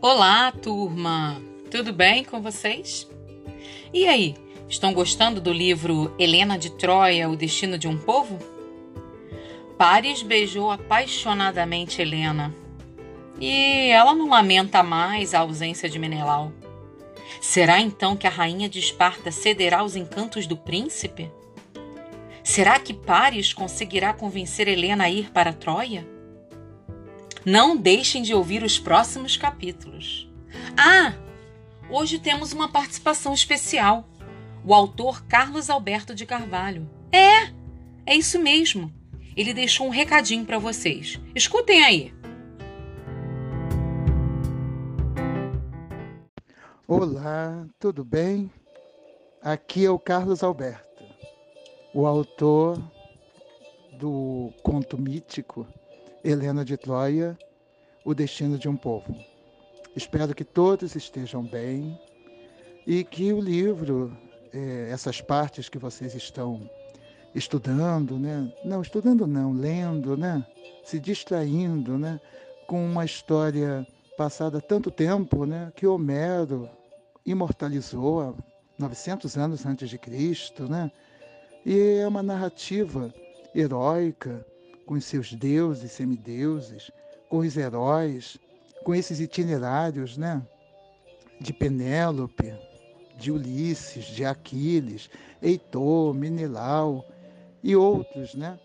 Olá, turma! Tudo bem com vocês? E aí, estão gostando do livro Helena de Troia, O Destino de um Povo? Paris beijou apaixonadamente Helena e ela não lamenta mais a ausência de Menelau. Será então que a rainha de Esparta cederá aos encantos do príncipe? Será que Paris conseguirá convencer Helena a ir para Troia? Não deixem de ouvir os próximos capítulos. Ah, hoje temos uma participação especial. O autor Carlos Alberto de Carvalho. É, é isso mesmo. Ele deixou um recadinho para vocês. Escutem aí. Olá, tudo bem? Aqui é o Carlos Alberto, o autor do conto mítico Helena de Troia, O Destino de um Povo. Espero que todos estejam bem e que o livro, é, essas partes que vocês estão estudando, né? Não, estudando não, lendo, né? Se distraindo, né? Com uma história passada tanto tempo, né? Que Homero imortalizou há 900 anos antes de Cristo, né? E é uma narrativa heróica, com os seus deuses semideuses, com os heróis, com esses itinerários, né? De Penélope, de Ulisses, de Aquiles, Heitor, Menelau e outros, né?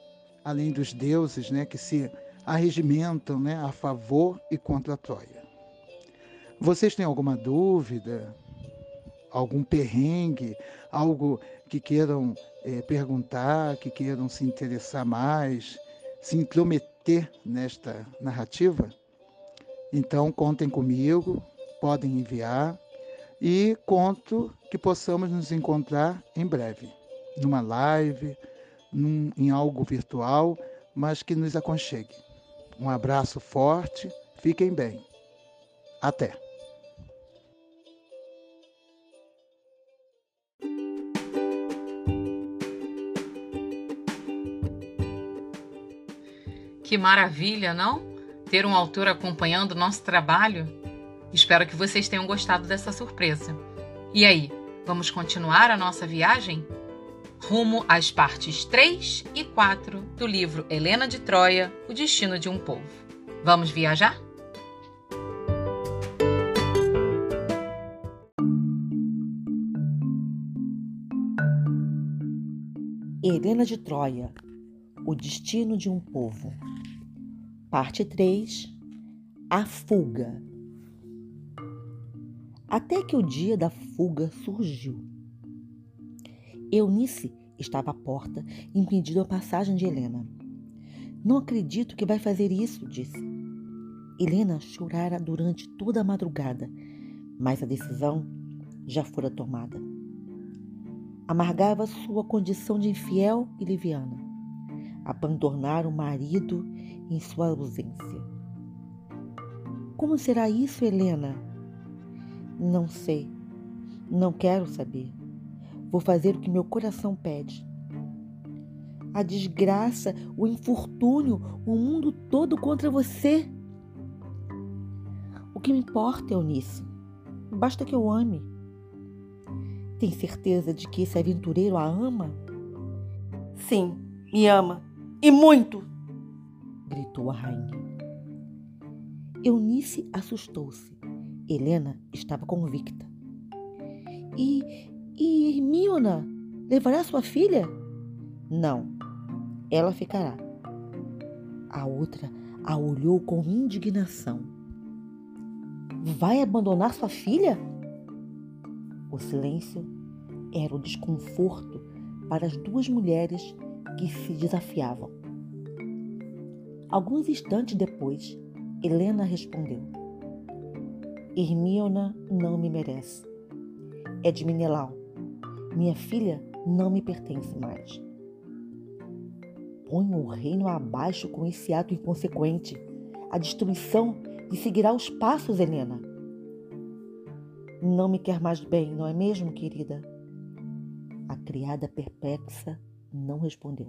Além dos deuses, né? Que se arregimentam, né? A favor e contra a Troia. Vocês têm alguma dúvida, algum perrengue, algo que queiram é, perguntar, que queiram se interessar mais, se intrometer nesta narrativa, então contem comigo, podem enviar e conto que possamos nos encontrar em breve, numa live, num, em algo virtual, mas que nos aconchegue. Um abraço forte, fiquem bem. Até! Que maravilha, não? Ter um autor acompanhando o nosso trabalho. Espero que vocês tenham gostado dessa surpresa. E aí, vamos continuar a nossa viagem? Rumo às partes 3 e 4 do livro Helena de Troia, O Destino de um Povo. Vamos viajar? Helena de Troia, O Destino de um Povo. Parte 3 A Fuga. Até que o dia da fuga surgiu. Eunice estava à porta, impedindo a passagem de Helena. Não acredito que vai fazer isso, disse. Helena chorara durante toda a madrugada, mas a decisão já fora tomada. Amargava sua condição de infiel e liviana. Abandonar o marido em sua ausência. Como será isso, Helena? Não sei. Não quero saber. Vou fazer o que meu coração pede. A desgraça, o infortúnio, o mundo todo contra você. O que me importa, Eunice? Basta que eu ame. Tem certeza de que esse aventureiro a ama? Sim, me ama. E muito! gritou a rainha. Eunice assustou-se. Helena estava convicta. E, e Hermiona levará sua filha? Não, ela ficará. A outra a olhou com indignação. Vai abandonar sua filha? O silêncio era o desconforto para as duas mulheres que se desafiavam. Alguns instantes depois, Helena respondeu: Hermiona não me merece. É de Menelau. Minha filha não me pertence mais. Ponha o reino abaixo com esse ato inconsequente. A destruição lhe seguirá os passos, Helena. Não me quer mais bem, não é mesmo, querida? A criada perplexa não respondeu.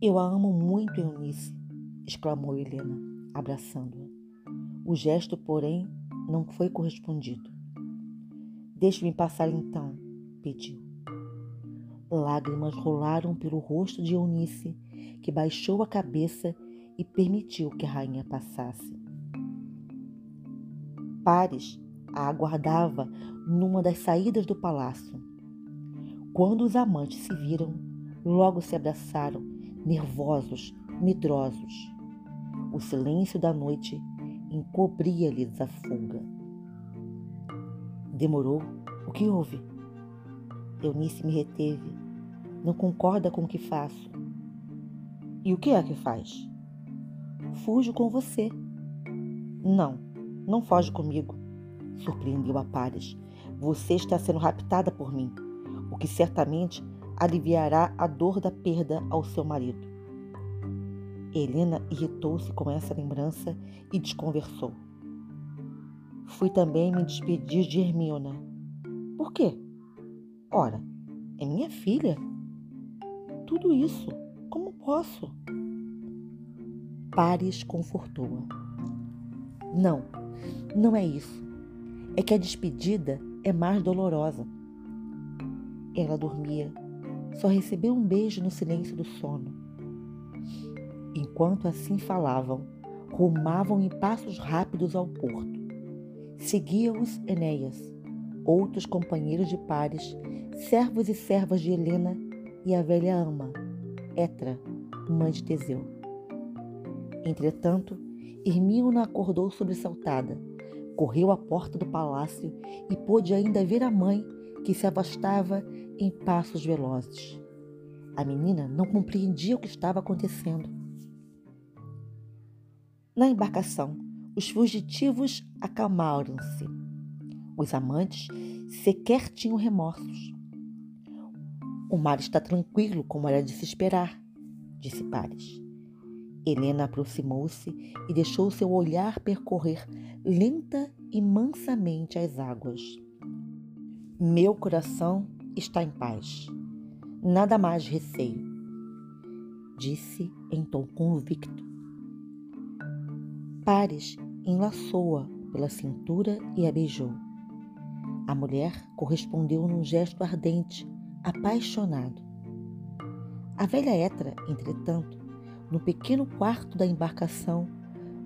Eu a amo muito, Eunice, exclamou Helena, abraçando-a. O gesto, porém, não foi correspondido. Deixe-me passar então, pediu. Lágrimas rolaram pelo rosto de Eunice, que baixou a cabeça e permitiu que a rainha passasse. Pares a aguardava numa das saídas do palácio. Quando os amantes se viram, logo se abraçaram, nervosos, medrosos. O silêncio da noite encobria-lhes a fuga. Demorou? O que houve? Eunice me reteve. Não concorda com o que faço. E o que é que faz? Fujo com você. Não, não foge comigo, surpreendeu a Pares. Você está sendo raptada por mim, o que certamente aliviará a dor da perda ao seu marido. Helena irritou-se com essa lembrança e desconversou. Fui também me despedir de Hermiona. Por quê? Ora, é minha filha. Tudo isso, como posso? Pares confortou-a. Não, não é isso. É que a despedida é mais dolorosa. Ela dormia, só recebeu um beijo no silêncio do sono. Enquanto assim falavam, rumavam em passos rápidos ao porto. Seguia-os Enéas, outros companheiros de pares, servos e servas de Helena e a velha ama, Etra, mãe de Teseu. Entretanto, Hermíona acordou sobressaltada, correu à porta do palácio e pôde ainda ver a mãe que se afastava em passos velozes. A menina não compreendia o que estava acontecendo. Na embarcação, os fugitivos acalmaram-se. Os amantes sequer tinham remorsos. O mar está tranquilo, como era de se esperar, disse Paris. Helena aproximou-se e deixou seu olhar percorrer lenta e mansamente as águas. Meu coração está em paz. Nada mais receio, disse em tom convicto. Pares enlaçou-a pela cintura e a beijou. A mulher correspondeu num gesto ardente, apaixonado. A velha Etra, entretanto, no pequeno quarto da embarcação,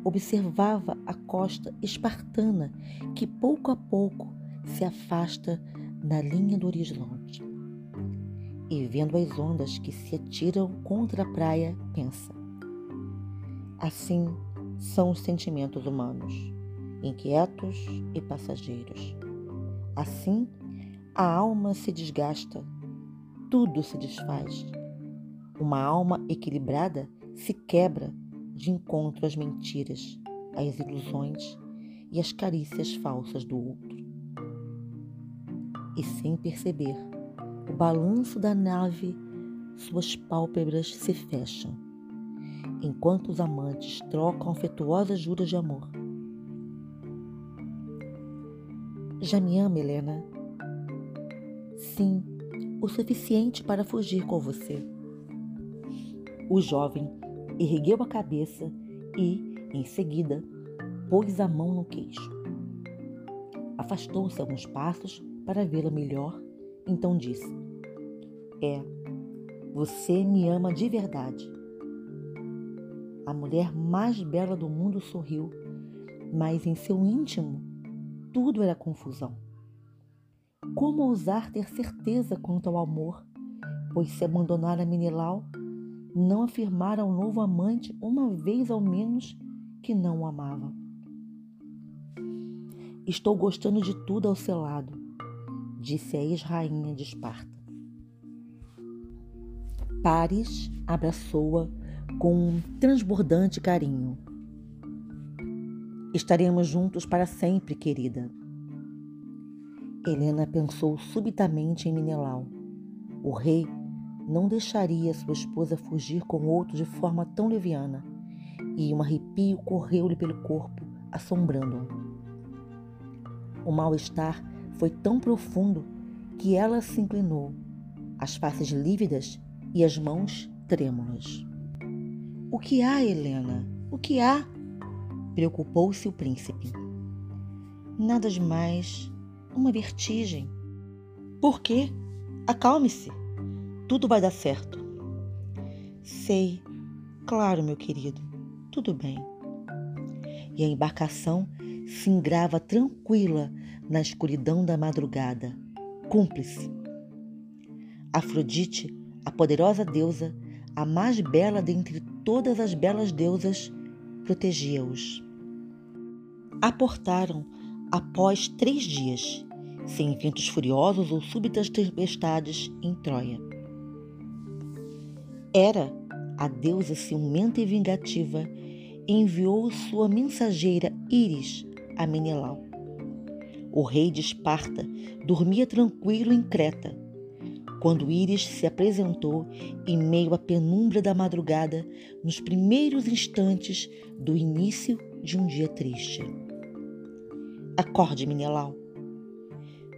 observava a costa espartana que pouco a pouco se afasta na linha do horizonte. E vendo as ondas que se atiram contra a praia, pensa: Assim são os sentimentos humanos, inquietos e passageiros. Assim, a alma se desgasta, tudo se desfaz. Uma alma equilibrada se quebra de encontro às mentiras, às ilusões e às carícias falsas do outro. E sem perceber, o balanço da nave, suas pálpebras se fecham enquanto os amantes trocam afetuosas juras de amor. Já me ama, Helena? Sim, o suficiente para fugir com você. O jovem ergueu a cabeça e, em seguida, pôs a mão no queixo. Afastou-se alguns passos para vê-la melhor, então disse: É, você me ama de verdade. A mulher mais bela do mundo sorriu, mas em seu íntimo tudo era confusão. Como ousar ter certeza quanto ao amor, pois se abandonara Menilau, não afirmara ao novo amante uma vez ao menos que não o amava. Estou gostando de tudo ao seu lado, disse a ex-rainha de Esparta. Paris abraçou-a com um transbordante carinho. Estaremos juntos para sempre, querida. Helena pensou subitamente em Minelau. O rei não deixaria sua esposa fugir com outro de forma tão leviana, e um arrepio correu-lhe pelo corpo, assombrando-a. O mal-estar foi tão profundo que ela se inclinou, as faces lívidas e as mãos trêmulas. O que há, Helena? O que há? Preocupou-se o príncipe. Nada demais, uma vertigem. Por quê? Acalme-se. Tudo vai dar certo. Sei. Claro, meu querido. Tudo bem. E a embarcação singrava tranquila na escuridão da madrugada, cúmplice. Afrodite, a poderosa deusa, a mais bela dentre todas as belas deusas, protegia-os. Aportaram após três dias, sem ventos furiosos ou súbitas tempestades em Troia. Era a deusa ciumenta e vingativa enviou sua mensageira Íris a Menelau. O rei de Esparta dormia tranquilo em Creta, quando Íris se apresentou em meio à penumbra da madrugada, nos primeiros instantes do início de um dia triste. Acorde, Menelau.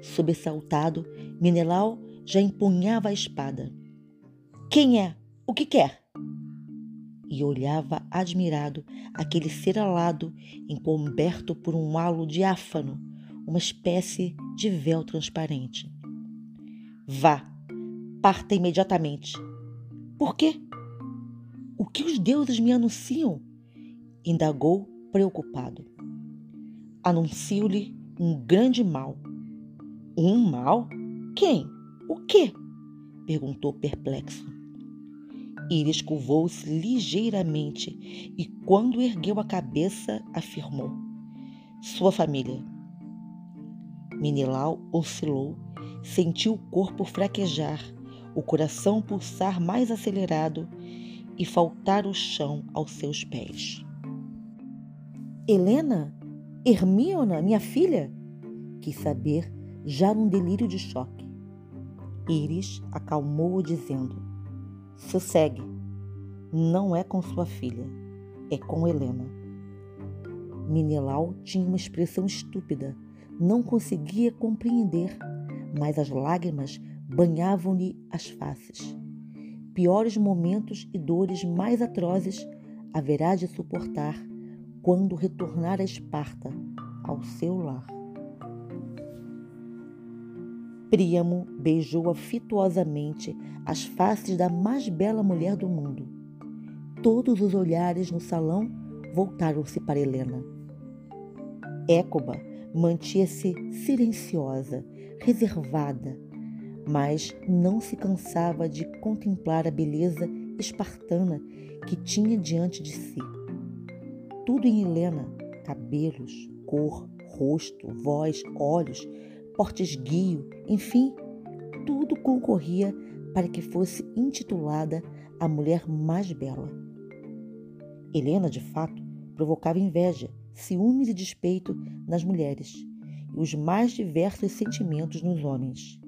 Sobressaltado, Menelau já empunhava a espada. Quem é? O que quer? E olhava admirado aquele ser alado encoberto por um halo diáfano, uma espécie de véu transparente. Vá, parta imediatamente. Por quê? O que os deuses me anunciam? indagou preocupado. Anuncio-lhe um grande mal. Um mal? Quem? O quê? perguntou perplexo. Iris curvou-se ligeiramente e, quando ergueu a cabeça, afirmou: Sua família. Minilau oscilou, sentiu o corpo fraquejar, o coração pulsar mais acelerado e faltar o chão aos seus pés. Helena? Hermiona, minha filha? Quis saber, já num delírio de choque. Iris acalmou-o, dizendo: Sossegue. Não é com sua filha, é com Helena. Minelau tinha uma expressão estúpida, não conseguia compreender, mas as lágrimas banhavam-lhe as faces. Piores momentos e dores mais atrozes haverá de suportar quando retornar a Esparta, ao seu lar. Príamo beijou afetuosamente as faces da mais bela mulher do mundo. Todos os olhares no salão voltaram-se para Helena. Écoba mantinha-se silenciosa, reservada, mas não se cansava de contemplar a beleza espartana que tinha diante de si. Tudo em Helena, cabelos, cor, rosto, voz, olhos, porte esguio, enfim, tudo concorria para que fosse intitulada a mulher mais bela. Helena, de fato, provocava inveja, ciúmes e despeito nas mulheres e os mais diversos sentimentos nos homens.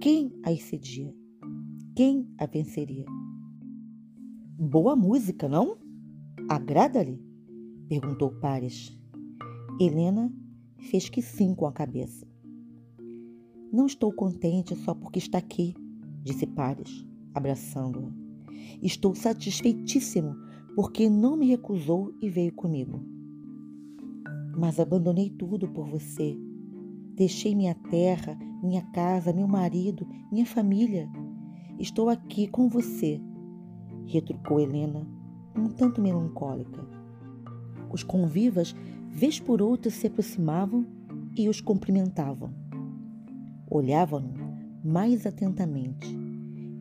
Quem a excedia? Quem a venceria? Boa música, não? Agrada-lhe? perguntou Paris. Helena fez que sim com a cabeça. Não estou contente só porque está aqui, disse Paris, abraçando-a. Estou satisfeitíssimo porque não me recusou e veio comigo. Mas abandonei tudo por você. Deixei minha terra, minha casa, meu marido, minha família. Estou aqui com você, retrucou Helena, um tanto melancólica. Os convivas, vez por outra, se aproximavam e os cumprimentavam. Olhavam-no mais atentamente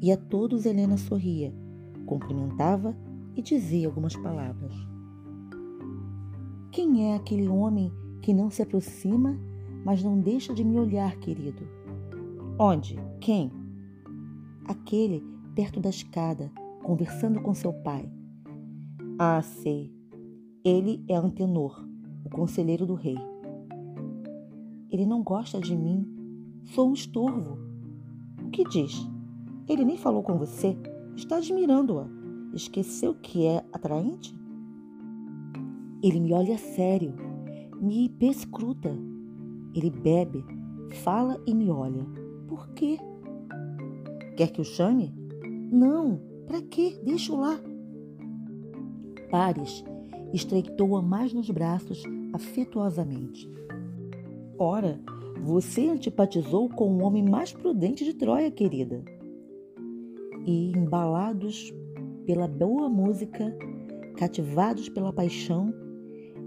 e a todos Helena sorria, cumprimentava e dizia algumas palavras. Quem é aquele homem que não se aproxima, mas não deixa de me olhar, querido? Onde? Quem? Aquele perto da escada, conversando com seu pai. Ah, sei. Ele é Antenor, o conselheiro do rei. Ele não gosta de mim Sou um estorvo. O que diz? Ele nem falou com você. Está admirando-a. Esqueceu que é atraente? Ele me olha sério, me perscruta. Ele bebe, fala e me olha. Por quê? Quer que o chame? Não, para quê? Deixa-o lá. Pares estreitou-a mais nos braços afetuosamente. Ora, você antipatizou com o homem mais prudente de Troia, querida. E, embalados pela boa música, cativados pela paixão,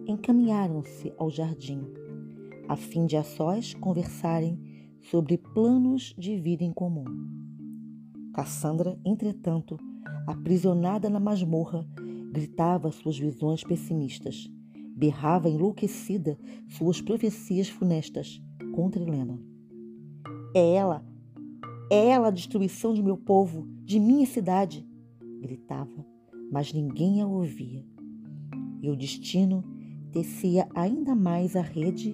encaminharam-se ao jardim, a fim de a sós conversarem sobre planos de vida em comum. Cassandra, entretanto, aprisionada na masmorra, gritava suas visões pessimistas, berrava enlouquecida suas profecias funestas contra Helena. É ela, é ela a destruição de meu povo, de minha cidade, gritava, mas ninguém a ouvia. E o destino tecia ainda mais a rede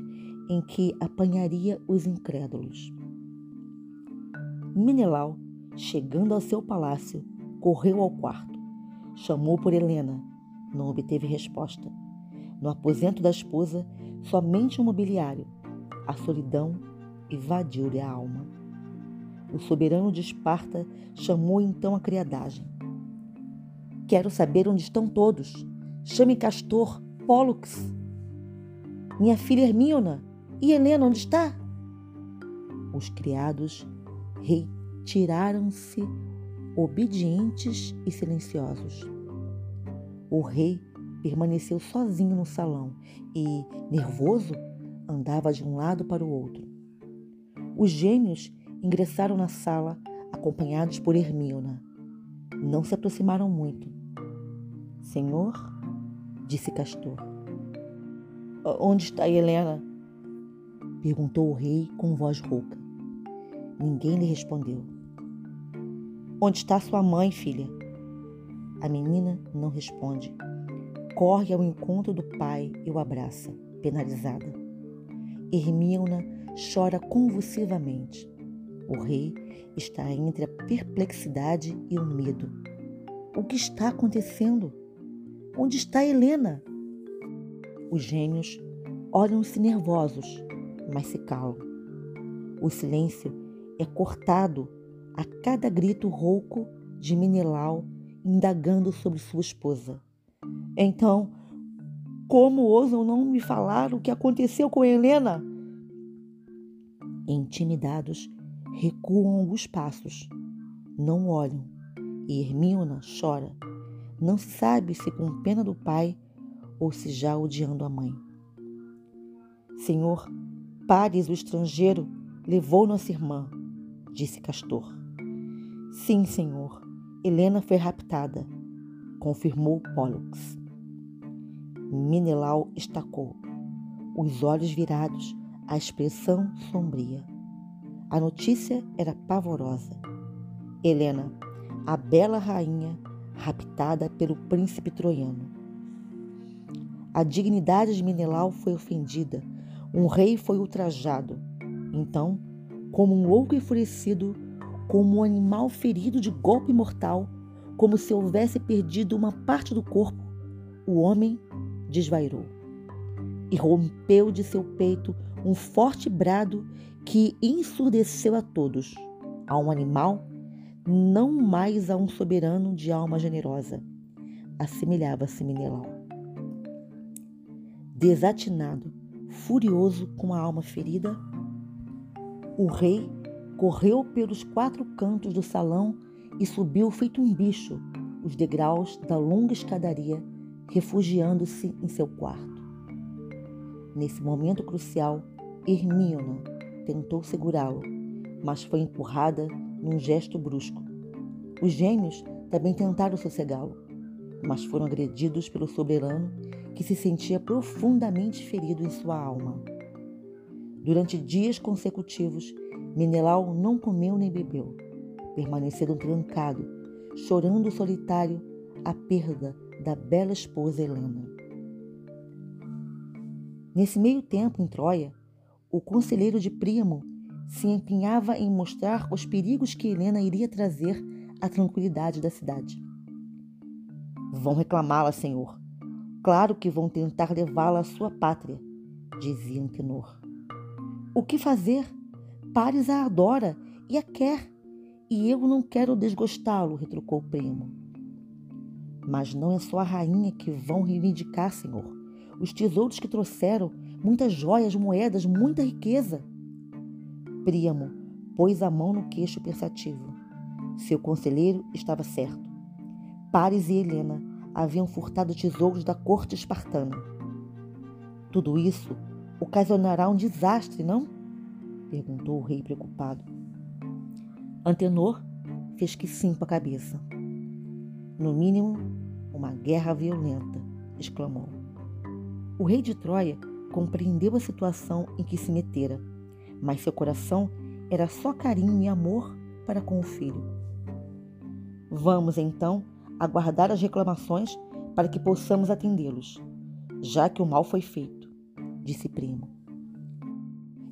em que apanharia os incrédulos. Menelau, chegando ao seu palácio, correu ao quarto. Chamou por Helena. Não obteve resposta. No aposento da esposa, somente um mobiliário. A solidão invadiu-lhe a alma. O soberano de Esparta chamou então a criadagem. Quero saber onde estão todos. Chame Castor, Pólux. Minha filha Hermíona. E Helena, onde está? Os criados retiraram-se obedientes e silenciosos. O rei permaneceu sozinho no salão e, nervoso, andava de um lado para o outro. Os gêmeos ingressaram na sala acompanhados por Hermíona. Não se aproximaram muito. Senhor, disse Castor. Onde está Helena? perguntou o rei com voz rouca. Ninguém lhe respondeu. Onde está sua mãe, filha? A menina não responde. Corre ao encontro do pai e o abraça, penalizada. Hermíona chora convulsivamente. O rei está entre a perplexidade e o medo. O que está acontecendo? Onde está Helena? Os gêmeos olham-se nervosos, mas se calam. O silêncio é cortado a cada grito rouco de Menelau indagando sobre sua esposa. Então, como ousam não me falar o que aconteceu com Helena? Intimidados, recuam alguns passos. Não olham. E Hermíona chora. Não sabe se com pena do pai ou se já odiando a mãe. Senhor, Pares, o estrangeiro, levou nossa irmã, disse Castor. Sim, senhor. Helena foi raptada, confirmou Pollux. Menelau estacou, os olhos virados, a expressão sombria. A notícia era pavorosa. Helena, a bela rainha, raptada pelo príncipe troiano. A dignidade de Menelau foi ofendida, um rei foi ultrajado. Então, como um louco enfurecido, como um animal ferido de golpe mortal, como se houvesse perdido uma parte do corpo, o homem desvairou. E rompeu de seu peito um forte brado que ensurdeceu a todos, a um animal, não mais a um soberano de alma generosa. Assemelhava-se Menelau. Desatinado, furioso com a alma ferida, o rei correu pelos quatro cantos do salão e subiu feito um bicho os degraus da longa escadaria, refugiando-se em seu quarto. Nesse momento crucial, Hermíona tentou segurá-lo, mas foi empurrada num gesto brusco. Os gêmeos também tentaram sossegá-lo, mas foram agredidos pelo soberano que se sentia profundamente ferido em sua alma. Durante dias consecutivos, Menelau não comeu nem bebeu, permanecendo trancado, chorando solitário a perda da bela esposa Helena. Nesse meio tempo, em Troia, o conselheiro de Príamo se empenhava em mostrar os perigos que Helena iria trazer à tranquilidade da cidade. Vão reclamá-la, senhor, Claro que vão tentar levá-la à sua pátria, dizia Antenor. O que fazer? Paris a adora e a quer, e eu não quero desgostá-lo, retrucou o primo. Mas não é só a rainha que vão reivindicar, Senhor. Os tesouros que trouxeram, muitas joias, moedas, muita riqueza. Príamo pôs a mão no queixo pensativo. Seu conselheiro estava certo. Paris e Helena haviam furtado tesouros da corte espartana. Tudo isso ocasionará um desastre, não? perguntou o rei preocupado. Antenor fez que sim com a cabeça. No mínimo, uma guerra violenta, exclamou. O rei de Troia compreendeu a situação em que se metera, mas seu coração era só carinho e amor para com o filho. Vamos então aguardar as reclamações para que possamos atendê-los, já que o mal foi feito, disse Primo.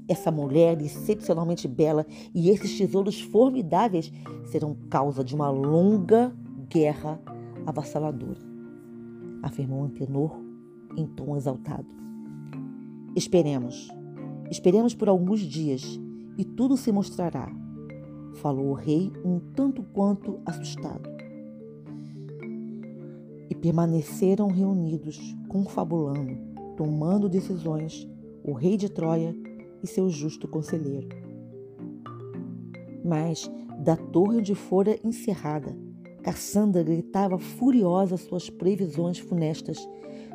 Essa mulher excepcionalmente bela e esses tesouros formidáveis serão causa de uma longa guerra avassaladora, afirmou Antenor em tom exaltado. Esperemos, esperemos por alguns dias e tudo se mostrará, falou o rei um tanto quanto assustado. E permaneceram reunidos, confabulando, tomando decisões, o rei de Troia e seu justo conselheiro. Mas, da torre onde fora encerrada, Cassandra gritava furiosa suas previsões funestas,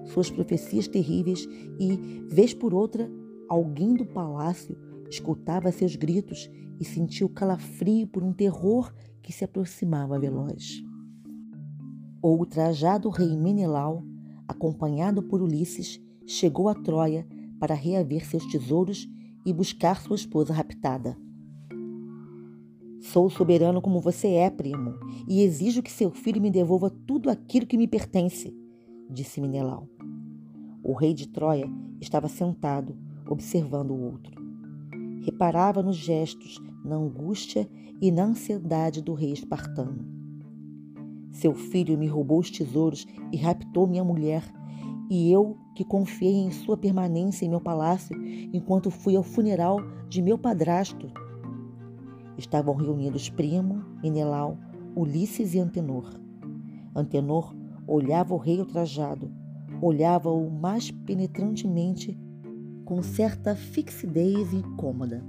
suas profecias terríveis e, vez por outra, alguém do palácio escutava seus gritos e sentiu calafrio por um terror que se aproximava veloz. O ultrajado rei Menelau, acompanhado por Ulisses, chegou a Troia para reaver seus tesouros e buscar sua esposa raptada. Sou soberano como você é, primo, e exijo que seu filho me devolva tudo aquilo que me pertence, disse Menelau. O rei de Troia estava sentado, observando o outro. Reparava nos gestos, na angústia e na ansiedade do rei espartano. Seu filho me roubou os tesouros e raptou minha mulher, e eu, que confiei em sua permanência em meu palácio enquanto fui ao funeral de meu padrasto. Estavam reunidos Primo, Menelau, Ulisses e Antenor. Antenor olhava o rei ultrajado, olhava-o mais penetrantemente, com certa fixidez incômoda.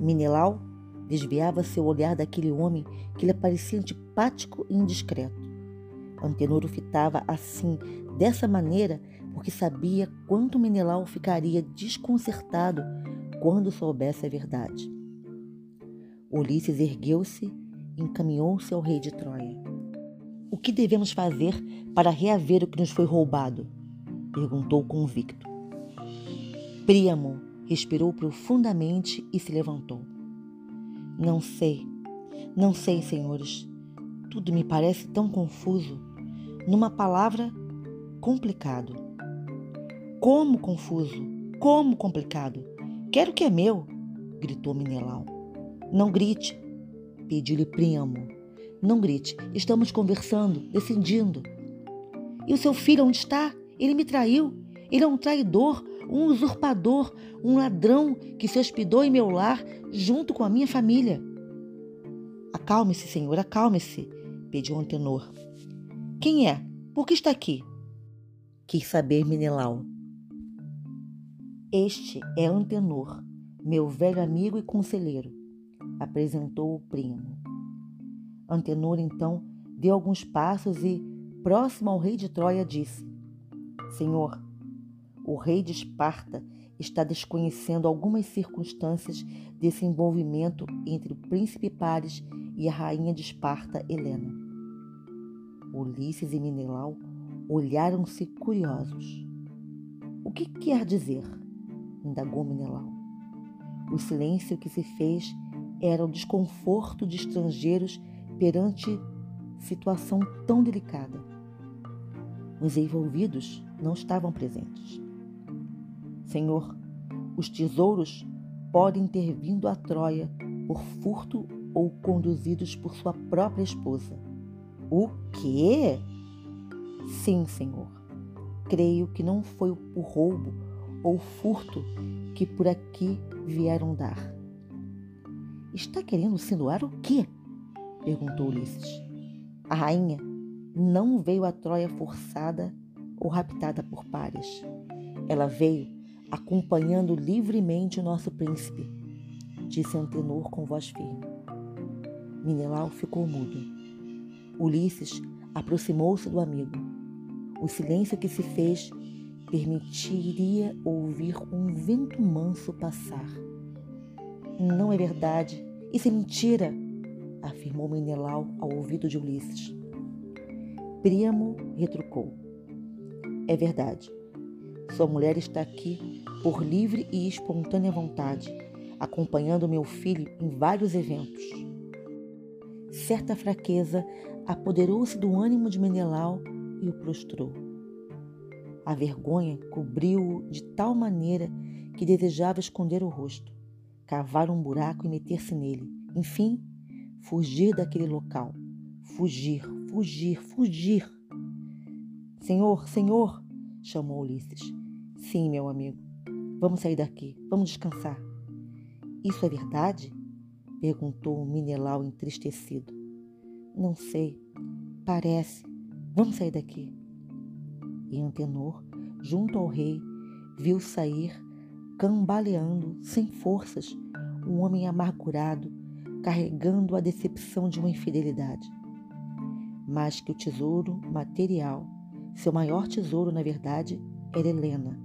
Menelau desviava seu olhar daquele homem que lhe parecia antipático e indiscreto. Antenor o fitava assim, dessa maneira, porque sabia quanto Menelau ficaria desconcertado quando soubesse a verdade. Ulisses ergueu-se e encaminhou-se ao rei de Troia. O que devemos fazer para reaver o que nos foi roubado? perguntou convicto. Príamo respirou profundamente e se levantou. Não sei, não sei, senhores. Tudo me parece tão confuso. Numa palavra, complicado. Como confuso? Como complicado? Quero que é meu, gritou Minelau. Não grite, pediu-lhe Príamo. Não grite, estamos conversando, decidindo. E o seu filho onde está? Ele me traiu. Ele é um traidor, um usurpador, um ladrão que se hospedou em meu lar junto com a minha família. Acalme-se, senhor, acalme-se, pediu Antenor. Quem é? Por que está aqui? Quis saber Menelau. Este é Antenor, meu velho amigo e conselheiro, apresentou o primo. Antenor então deu alguns passos e, próximo ao rei de Troia, disse: Senhor, o rei de Esparta está desconhecendo algumas circunstâncias desse envolvimento entre o príncipe Paris e a rainha de Esparta, Helena. Ulisses e Menelau olharam-se curiosos. O que quer dizer? indagou Menelau. O silêncio que se fez era o desconforto de estrangeiros perante situação tão delicada. Os envolvidos não estavam presentes. Senhor, os tesouros podem ter vindo a Troia por furto ou conduzidos por sua própria esposa. O quê? Sim, Senhor. Creio que não foi o roubo ou furto que por aqui vieram dar. Está querendo insinuar o quê? perguntou Ulisses. A rainha, não veio a Troia forçada ou raptada por pares. Ela veio acompanhando livremente o nosso príncipe, disse Antenor com voz firme. Minelau ficou mudo. Ulisses aproximou-se do amigo. O silêncio que se fez permitiria ouvir um vento manso passar. Não é verdade, isso é mentira, afirmou Menelau ao ouvido de Ulisses. Príamo retrucou. É verdade. Sua mulher está aqui por livre e espontânea vontade, acompanhando meu filho em vários eventos. Certa fraqueza apoderou-se do ânimo de Menelau e o prostrou. A vergonha cobriu-o de tal maneira que desejava esconder o rosto, cavar um buraco e meter-se nele. Enfim, fugir daquele local. Fugir, fugir, fugir. Senhor, senhor, chamou Ulisses. Sim, meu amigo. Vamos sair daqui. Vamos descansar. Isso é verdade? perguntou Minelau entristecido. Não sei. Parece. Vamos sair daqui. E Antenor, junto ao rei, viu sair, cambaleando, sem forças, um homem amargurado, carregando a decepção de uma infidelidade. Mas que o tesouro material, seu maior tesouro, na verdade, era Helena,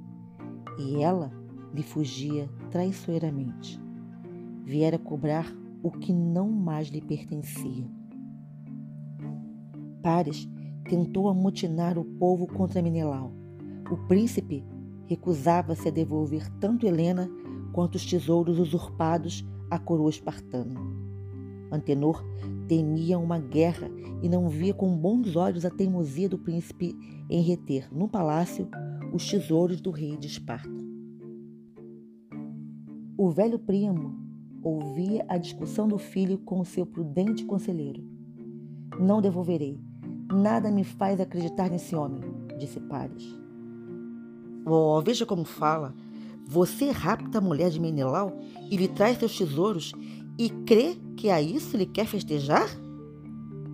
e ela lhe fugia traiçoeiramente. Viera cobrar o que não mais lhe pertencia. Pares tentou amotinar o povo contra Menelau. O príncipe recusava-se a devolver tanto Helena quanto os tesouros usurpados à coroa espartana. Antenor temia uma guerra e não via com bons olhos a teimosia do príncipe em reter no palácio os tesouros do rei de Esparta. O velho primo ouvia a discussão do filho com o seu prudente conselheiro. Não devolverei. Nada me faz acreditar nesse homem, disse Paris. Oh, veja como fala. Você rapta a mulher de Menelau e lhe traz seus tesouros e crê que a isso lhe quer festejar?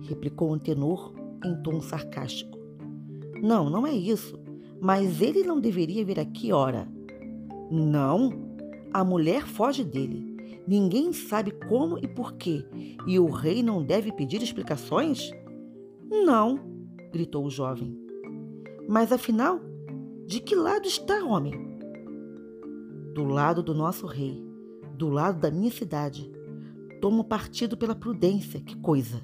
replicou um tenor em tom sarcástico. Não, não é isso. Mas ele não deveria vir aqui, ora. Não, a mulher foge dele. Ninguém sabe como e por quê, e o rei não deve pedir explicações? Não, gritou o jovem. Mas afinal, de que lado está, homem? Do lado do nosso rei, do lado da minha cidade, Tomo partido pela prudência, que coisa!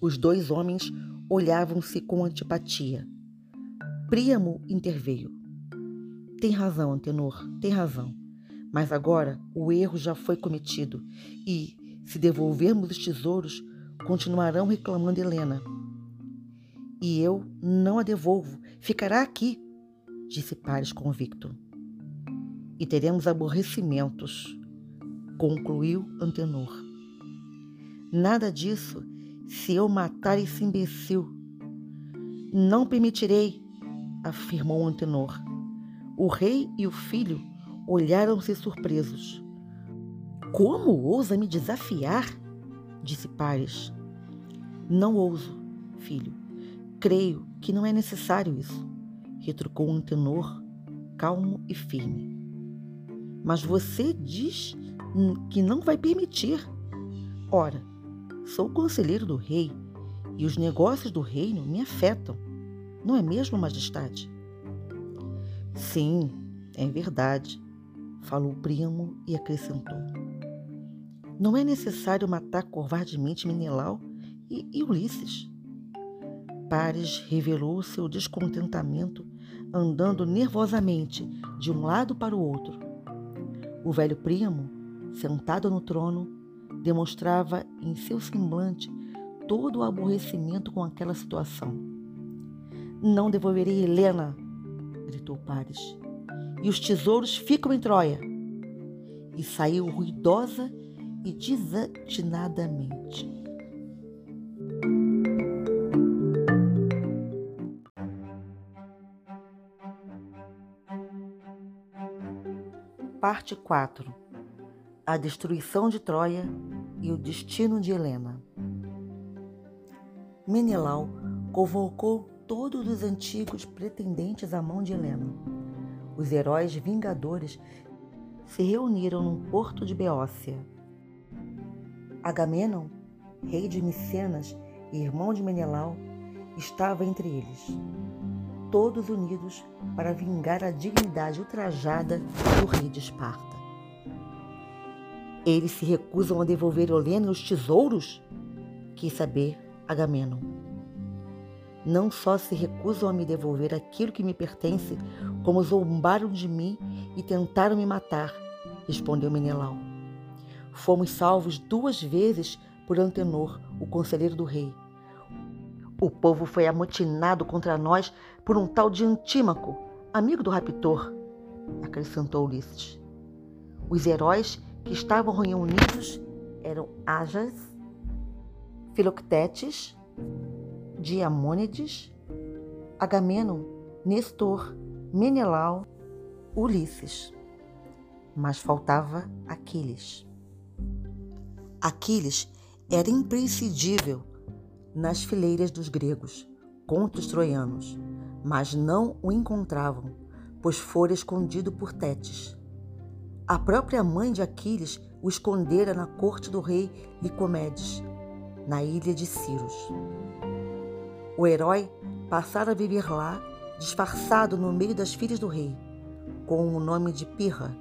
Os dois homens olhavam-se com antipatia. Príamo interveio. Tem razão, Antenor, tem razão. Mas agora o erro já foi cometido e, se devolvermos os tesouros, continuarão reclamando Helena. E eu não a devolvo, ficará aqui, disse Pares convicto. E teremos aborrecimentos concluiu Antenor. Nada disso se eu matar esse imbecil. Não permitirei, afirmou Antenor. O rei e o filho olharam-se surpresos. Como ousa me desafiar? disse Paris. Não ouso, filho. Creio que não é necessário isso, retrucou Antenor, calmo e firme. Mas você diz que não vai permitir. Ora, sou conselheiro do rei e os negócios do reino me afetam, não é mesmo, majestade? Sim, é verdade, falou o primo e acrescentou. Não é necessário matar covardemente Menelau e, e Ulisses. Pares revelou seu descontentamento andando nervosamente de um lado para o outro. O velho primo sentado no trono, demonstrava em seu semblante todo o aborrecimento com aquela situação. Não devolverei Helena, gritou Paris, e os tesouros ficam em Troia. E saiu ruidosa e desatinadamente. Parte 4 a destruição de Troia e o destino de Helena. Menelau convocou todos os antigos pretendentes à mão de Helena. Os heróis vingadores se reuniram no porto de Beócia. Agamenon, rei de Micenas e irmão de Menelau, estava entre eles, todos unidos para vingar a dignidade ultrajada do rei de Esparta. Eles se recusam a devolver Helena os tesouros? Quis saber Agamenon. Não só se recusam a me devolver aquilo que me pertence, como zombaram de mim e tentaram me matar, respondeu Menelau. Fomos salvos duas vezes por Antenor, o conselheiro do rei. O povo foi amotinado contra nós por um tal de Antímaco, amigo do raptor, acrescentou Ulisses. Os heróis que estavam reunidos eram Ajas, Filoctetes, Diamônides, Agamenon, Nestor, Menelau, Ulisses. Mas faltava Aquiles. Aquiles era imprescindível nas fileiras dos gregos contra os troianos, mas não o encontravam, pois fora escondido por Tétis. A própria mãe de Aquiles o escondera na corte do rei Licomedes, na ilha de Ciros. O herói passara a viver lá, disfarçado no meio das filhas do rei, com o nome de Pirra,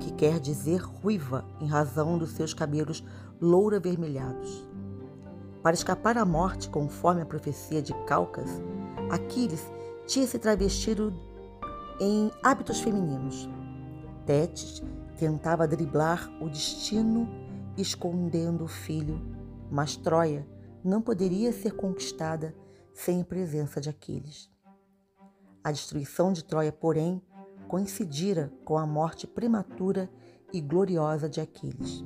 que quer dizer ruiva em razão dos seus cabelos loura-vermelhados. Para escapar à morte, conforme a profecia de Calcas, Aquiles tinha se travestido em hábitos femininos. Tétis tentava driblar o destino escondendo o filho, mas Troia não poderia ser conquistada sem a presença de Aquiles. A destruição de Troia, porém, coincidira com a morte prematura e gloriosa de Aquiles.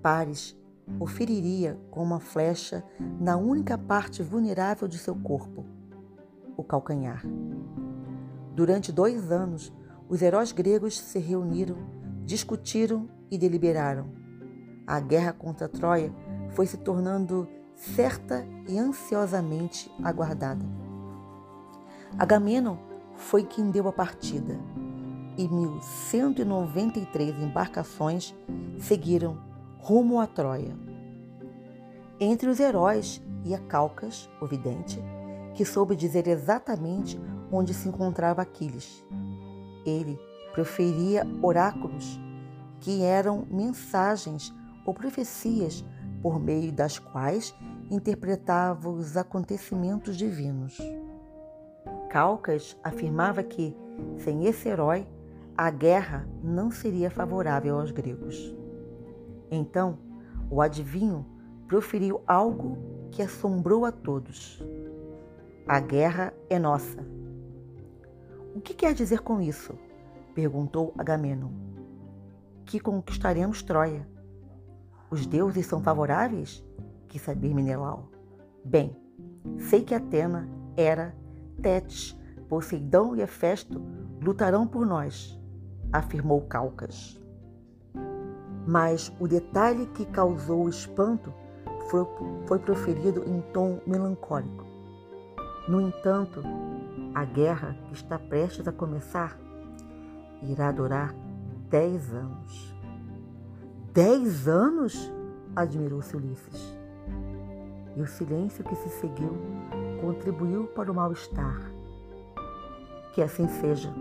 Paris o feriria com uma flecha na única parte vulnerável de seu corpo, o calcanhar. Durante dois anos, os heróis gregos se reuniram, discutiram e deliberaram. A guerra contra Troia foi se tornando certa e ansiosamente aguardada. Agamenon foi quem deu a partida, e 1193 embarcações seguiram rumo a Troia. Entre os heróis ia Calcas, o vidente, que soube dizer exatamente onde se encontrava Aquiles. Ele proferia oráculos, que eram mensagens ou profecias por meio das quais interpretava os acontecimentos divinos. Calcas afirmava que, sem esse herói, a guerra não seria favorável aos gregos. Então, o adivinho proferiu algo que assombrou a todos. A guerra é nossa. O que quer dizer com isso? perguntou Agamenon. Que conquistaremos Troia. Os deuses são favoráveis? Quis saber Menelau. Bem, sei que Atena, Hera, Tétis, Poseidão e Hefesto lutarão por nós, afirmou Calcas. Mas o detalhe que causou espanto foi, foi proferido em tom melancólico. No entanto, a guerra que está prestes a começar irá durar dez anos. Dez anos? admirou-se Ulisses. E o silêncio que se seguiu contribuiu para o mal-estar. Que assim seja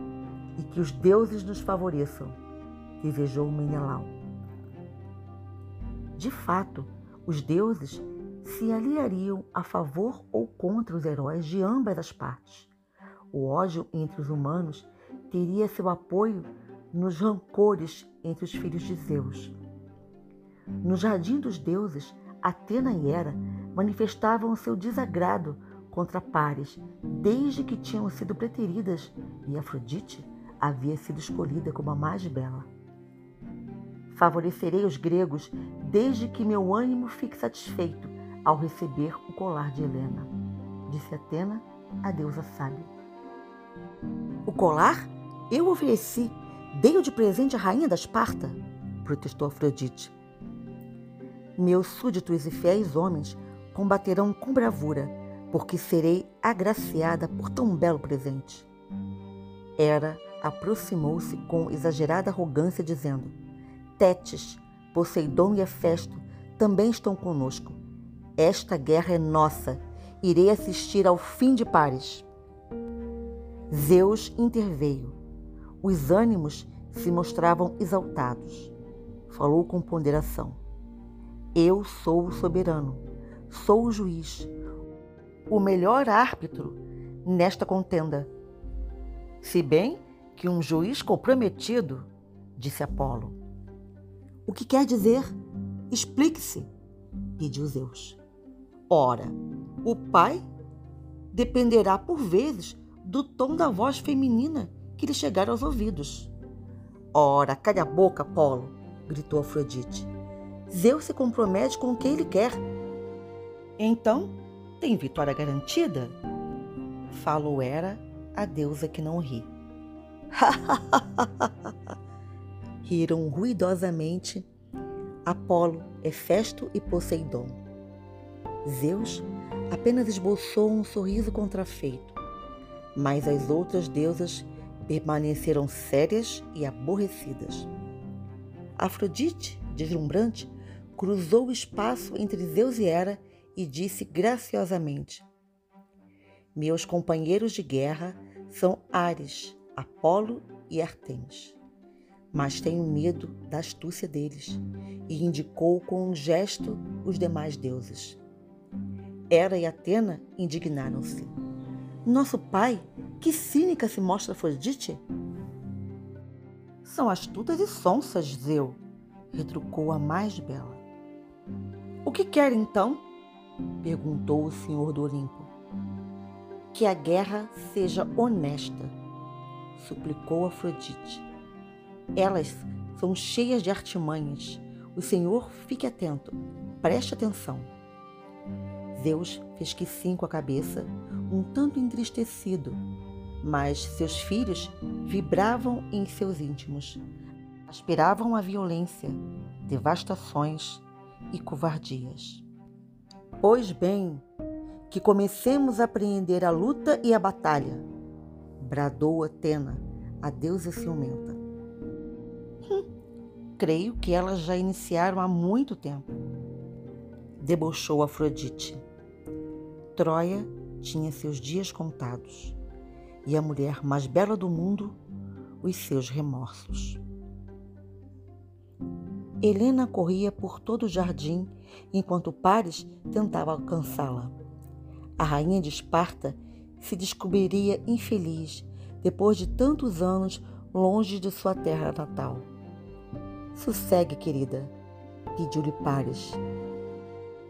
e que os deuses nos favoreçam, desejou Menelau. De fato, os deuses se aliariam a favor ou contra os heróis de ambas as partes. O ódio entre os humanos teria seu apoio nos rancores entre os filhos de Zeus. No jardim dos deuses, Atena e Hera manifestavam seu desagrado contra Pares desde que tinham sido preteridas e Afrodite havia sido escolhida como a mais bela. Favorecerei os gregos desde que meu ânimo fique satisfeito ao receber o colar de Helena, disse Atena, a deusa sábia. O colar? Eu ofereci, dei-o de presente à rainha da Esparta, protestou Afrodite. Meus súditos e fiéis homens combaterão com bravura, porque serei agraciada por tão belo presente. Hera aproximou-se com exagerada arrogância, dizendo: Tétis, Poseidon e Hefesto também estão conosco. Esta guerra é nossa. Irei assistir ao fim de pares. Zeus interveio. Os ânimos se mostravam exaltados. Falou com ponderação. Eu sou o soberano, sou o juiz, o melhor árbitro nesta contenda. Se bem que um juiz comprometido, disse Apolo. O que quer dizer? Explique-se, pediu Zeus. Ora, o pai dependerá por vezes do tom da voz feminina que lhe chegar aos ouvidos. Ora, calha a boca, Apolo, gritou Afrodite. Zeus se compromete com o que ele quer. Então, tem vitória garantida? Falou Hera, a deusa que não ri. Riram ruidosamente Apolo, Hefesto e Poseidon. Zeus apenas esboçou um sorriso contrafeito, mas as outras deusas permaneceram sérias e aborrecidas. Afrodite, deslumbrante, cruzou o espaço entre Zeus e Hera e disse graciosamente: Meus companheiros de guerra são Ares, Apolo e Artemis. Mas tenho medo da astúcia deles, e indicou com um gesto os demais deuses. Hera e Atena indignaram-se. Nosso pai, que cínica se mostra Afrodite? São astutas e sonsas, Zeu, retrucou a mais bela. O que quer então? Perguntou o senhor do Olimpo. Que a guerra seja honesta, suplicou Afrodite. Elas são cheias de artimanhas. O Senhor fique atento, preste atenção. Zeus fez que sim com a cabeça, um tanto entristecido, mas seus filhos vibravam em seus íntimos. Aspiravam a violência, devastações e covardias. Pois bem, que comecemos a apreender a luta e a batalha bradou Atena, a deusa ciumenta. Hum, creio que elas já iniciaram há muito tempo. Debochou Afrodite. Troia tinha seus dias contados, e a mulher mais bela do mundo, os seus remorsos. Helena corria por todo o jardim enquanto Paris tentava alcançá-la. A rainha de Esparta se descobriria infeliz depois de tantos anos longe de sua terra natal. Sossegue, querida, pediu-lhe Paris.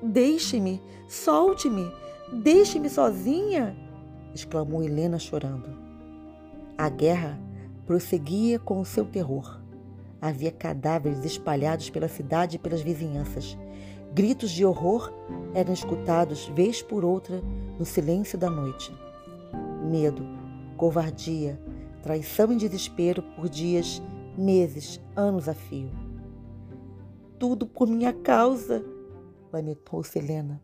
Deixe-me, solte-me, deixe-me sozinha, exclamou Helena chorando. A guerra prosseguia com o seu terror. Havia cadáveres espalhados pela cidade e pelas vizinhanças. Gritos de horror eram escutados vez por outra no silêncio da noite medo, covardia, traição e desespero por dias, meses, anos a fio. Tudo por minha causa, lamentou-se Helena.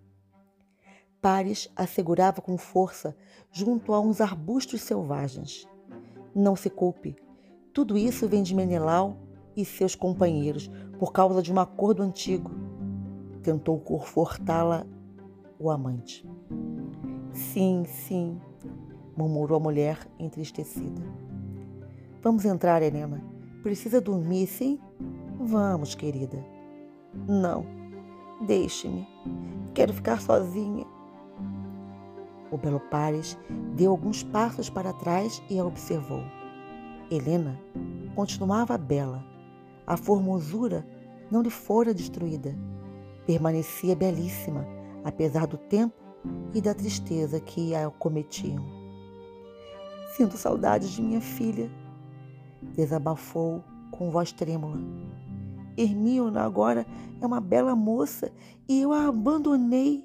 Pares assegurava com força junto a uns arbustos selvagens. Não se culpe, tudo isso vem de Menelau e seus companheiros por causa de um acordo antigo. Tentou confortá-la o amante. Sim, sim, murmurou a mulher entristecida. Vamos entrar, Helena. Precisa dormir, sim? Vamos, querida. Não, deixe-me. Quero ficar sozinha. O Belo Pares deu alguns passos para trás e a observou. Helena continuava bela. A formosura não lhe fora destruída. Permanecia belíssima, apesar do tempo e da tristeza que a cometiam. Sinto saudades de minha filha, desabafou com voz trêmula. Hermíona agora é uma bela moça e eu a abandonei.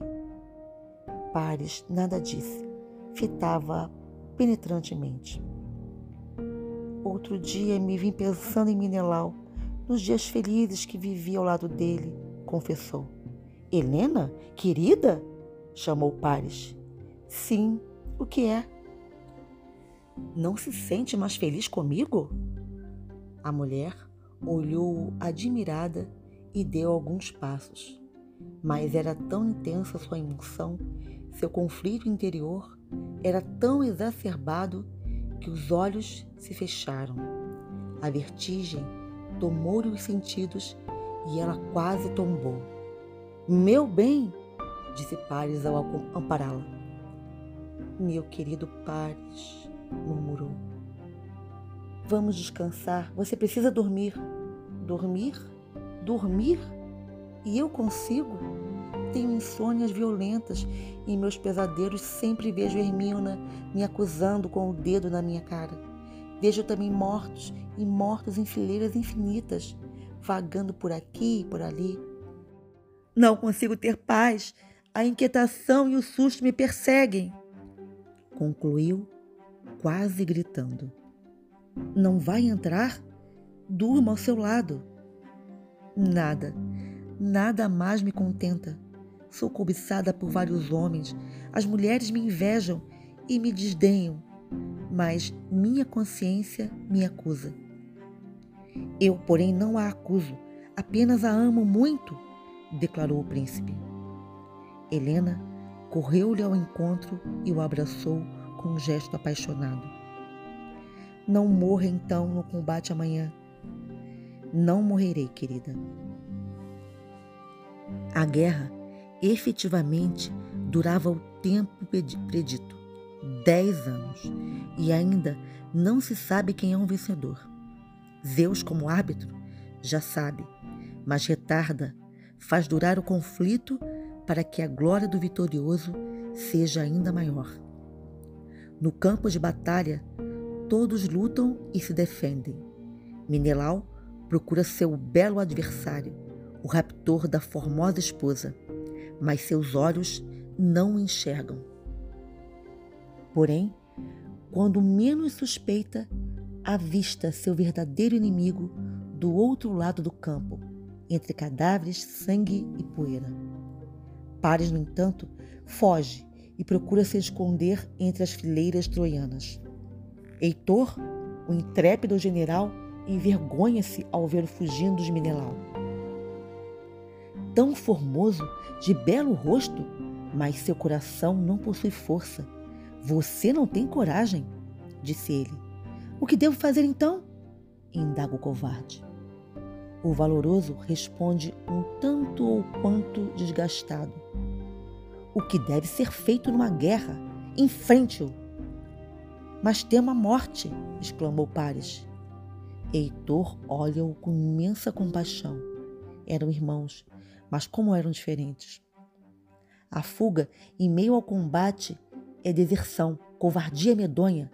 Pares nada disse, fitava penetrantemente. Outro dia me vim pensando em Minelau, nos dias felizes que vivi ao lado dele, confessou. Helena, querida? chamou Pares. Sim, o que é? Não se sente mais feliz comigo? A mulher olhou admirada e deu alguns passos. Mas era tão intensa sua emoção, seu conflito interior era tão exacerbado que os olhos se fecharam. A vertigem tomou-lhe os sentidos e ela quase tombou. Meu bem, disse Pares ao ampará-la. Meu querido Pares, murmurou. Vamos descansar. Você precisa dormir. Dormir? Dormir? E eu consigo? Tenho insônias violentas e em meus pesadelos sempre vejo Hermíona me acusando com o dedo na minha cara. Vejo também mortos e mortos em fileiras infinitas, vagando por aqui e por ali. Não consigo ter paz. A inquietação e o susto me perseguem. Concluiu, quase gritando. Não vai entrar? Durma ao seu lado. Nada, nada mais me contenta. Sou cobiçada por vários homens. As mulheres me invejam e me desdenham, mas minha consciência me acusa. Eu, porém, não a acuso, apenas a amo muito, declarou o príncipe. Helena correu-lhe ao encontro e o abraçou com um gesto apaixonado. Não morra então no combate amanhã. Não morrerei, querida. A guerra efetivamente durava o tempo predito dez anos e ainda não se sabe quem é um vencedor. Zeus, como árbitro, já sabe, mas retarda, faz durar o conflito para que a glória do vitorioso seja ainda maior. No campo de batalha, todos lutam e se defendem. Menelau procura seu belo adversário, o raptor da formosa esposa, mas seus olhos não o enxergam. Porém, quando menos suspeita, avista seu verdadeiro inimigo do outro lado do campo, entre cadáveres, sangue e poeira. Pares, no entanto, foge e procura se esconder entre as fileiras troianas. Heitor, o intrépido general, envergonha-se ao vê-lo fugindo de Menelau. Tão formoso, de belo rosto, mas seu coração não possui força. Você não tem coragem, disse ele. O que devo fazer então? indaga o covarde. O valoroso responde um tanto ou quanto desgastado. O que deve ser feito numa guerra? Enfrente-o! Mas temo a morte, exclamou Pares. Heitor olha-o com imensa compaixão. Eram irmãos, mas como eram diferentes. A fuga em meio ao combate é deserção, covardia medonha.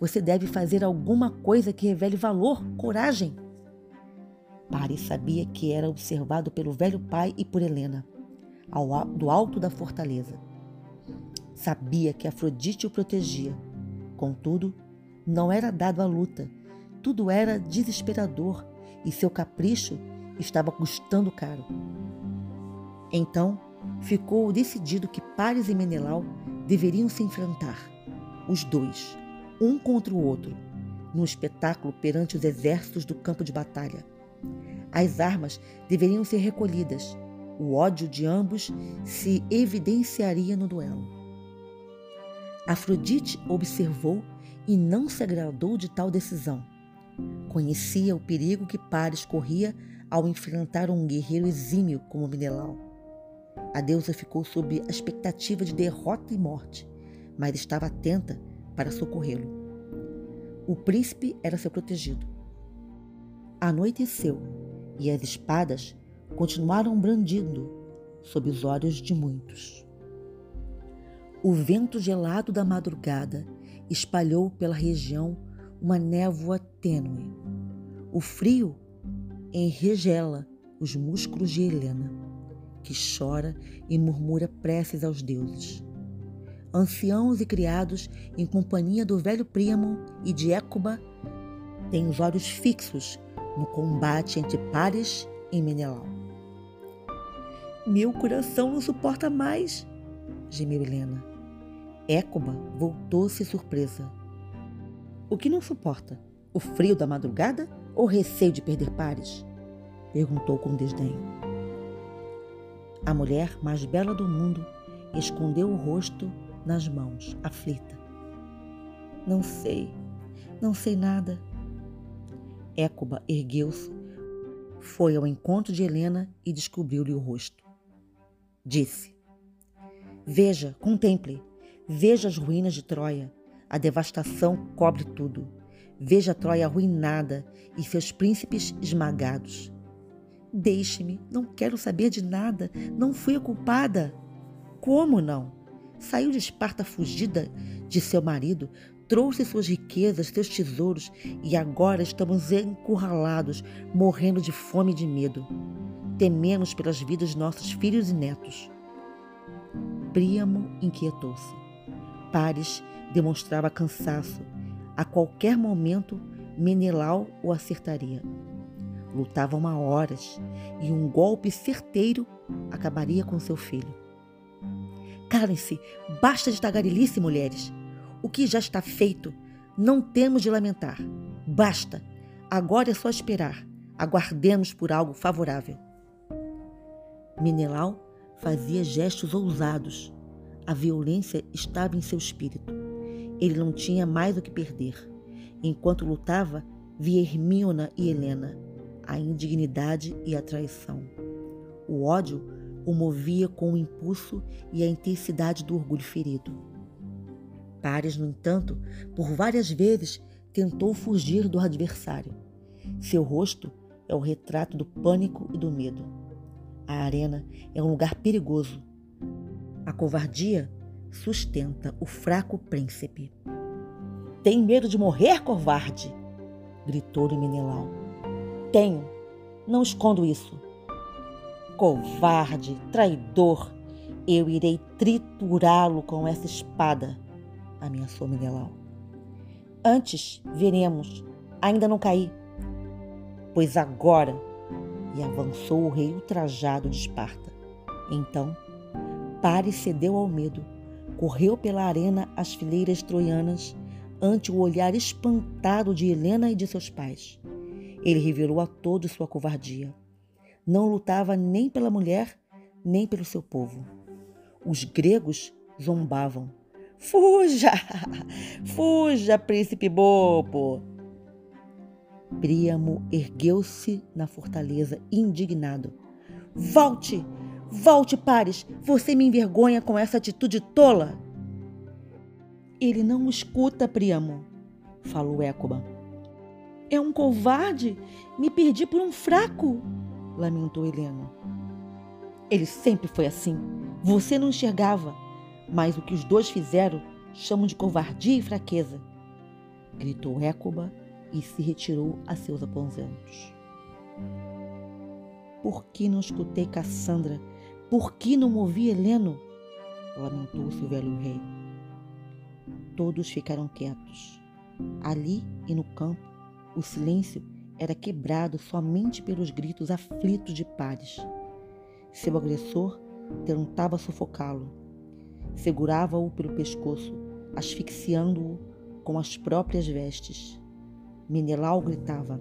Você deve fazer alguma coisa que revele valor, coragem. Paris sabia que era observado pelo velho pai e por Helena, ao, do alto da fortaleza. Sabia que Afrodite o protegia. Contudo, não era dado à luta tudo era desesperador e seu capricho estava custando caro. Então, ficou decidido que Paris e Menelau deveriam se enfrentar, os dois, um contra o outro, num espetáculo perante os exércitos do campo de batalha. As armas deveriam ser recolhidas, o ódio de ambos se evidenciaria no duelo. Afrodite observou e não se agradou de tal decisão Conhecia o perigo que Paris corria ao enfrentar um guerreiro exímio como Menelau. A deusa ficou sob a expectativa de derrota e morte, mas estava atenta para socorrê-lo. O príncipe era seu protegido. Anoiteceu e as espadas continuaram brandindo sob os olhos de muitos. O vento gelado da madrugada espalhou pela região uma névoa tênue. O frio enregela os músculos de Helena, que chora e murmura preces aos deuses. Anciãos e criados, em companhia do velho Príamo e de Écuba, têm os olhos fixos no combate entre Pares e Menelau. Meu coração não suporta mais, gemeu Helena. Écoba voltou-se surpresa. O que não suporta? O frio da madrugada ou receio de perder pares? Perguntou com desdém. A mulher mais bela do mundo escondeu o rosto nas mãos, aflita. Não sei, não sei nada. Écoba ergueu-se, foi ao encontro de Helena e descobriu-lhe o rosto. Disse: Veja, contemple, veja as ruínas de Troia. A devastação cobre tudo. Veja Troia arruinada e seus príncipes esmagados. Deixe-me, não quero saber de nada, não fui a culpada. Como não? Saiu de Esparta fugida de seu marido, trouxe suas riquezas, seus tesouros, e agora estamos encurralados, morrendo de fome e de medo. Tememos pelas vidas de nossos filhos e netos. Príamo inquietou-se. Pares demonstrava cansaço. A qualquer momento, Menelau o acertaria. Lutavam há horas e um golpe certeiro acabaria com seu filho. Calem-se, basta de tagarelice, mulheres. O que já está feito, não temos de lamentar. Basta, agora é só esperar. Aguardemos por algo favorável. Menelau fazia gestos ousados. A violência estava em seu espírito. Ele não tinha mais o que perder. Enquanto lutava, via Hermíona e Helena, a indignidade e a traição. O ódio o movia com o impulso e a intensidade do orgulho ferido. Pares, no entanto, por várias vezes tentou fugir do adversário. Seu rosto é o retrato do pânico e do medo. A arena é um lugar perigoso. A covardia sustenta o fraco príncipe. Tem medo de morrer, covarde? gritou-lhe Menelau. Tenho, não escondo isso. Covarde, traidor, eu irei triturá-lo com essa espada ameaçou Menelau. Antes veremos, ainda não caí. Pois agora, e avançou o rei ultrajado de Esparta. Então, Paris cedeu ao medo, correu pela arena às fileiras troianas ante o olhar espantado de Helena e de seus pais. Ele revelou a todos sua covardia. Não lutava nem pela mulher, nem pelo seu povo. Os gregos zombavam. Fuja! Fuja, príncipe bobo! Príamo ergueu-se na fortaleza, indignado. Volte! Volte, Pares! Você me envergonha com essa atitude tola! Ele não escuta, Príamo, falou Écoba. É um covarde! Me perdi por um fraco! Lamentou Helena. Ele sempre foi assim. Você não enxergava. Mas o que os dois fizeram chamam de covardia e fraqueza. Gritou Écoba e se retirou a seus aposentos. Por que não escutei Cassandra? Por que não movi Heleno? Lamentou-se o velho rei. Todos ficaram quietos. Ali e no campo, o silêncio era quebrado somente pelos gritos aflitos de Pares. Seu agressor tentava sufocá-lo, segurava-o pelo pescoço, asfixiando-o com as próprias vestes. Menelau gritava: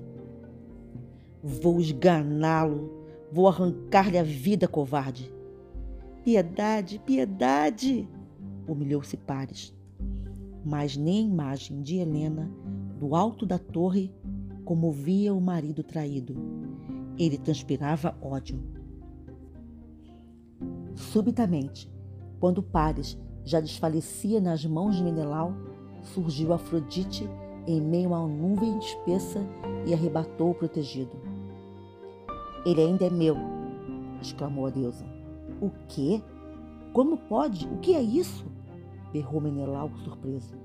Vou esganá-lo, vou arrancar-lhe a vida, covarde. Piedade, piedade! humilhou-se Pares. Mas nem a imagem de Helena, do alto da torre, comovia o marido traído. Ele transpirava ódio. Subitamente, quando Pares já desfalecia nas mãos de Menelau, surgiu Afrodite em meio a uma nuvem espessa e arrebatou o protegido. Ele ainda é meu, exclamou a deusa. O quê? Como pode? O que é isso? berrou Menelau surpreso.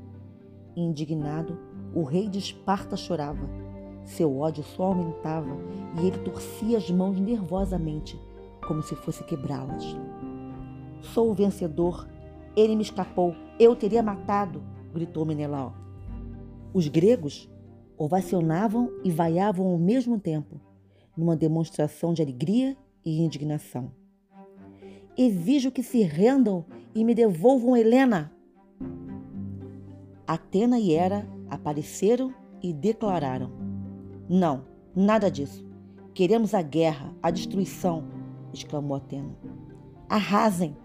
Indignado, o rei de Esparta chorava. Seu ódio só aumentava e ele torcia as mãos nervosamente, como se fosse quebrá-las. Sou o vencedor. Ele me escapou. Eu teria matado, gritou Menelau. Os gregos ovacionavam e vaiavam ao mesmo tempo, numa demonstração de alegria e indignação. Exijo que se rendam e me devolvam Helena, Atena e Hera apareceram e declararam: Não, nada disso. Queremos a guerra, a destruição, exclamou Atena. Arrasem,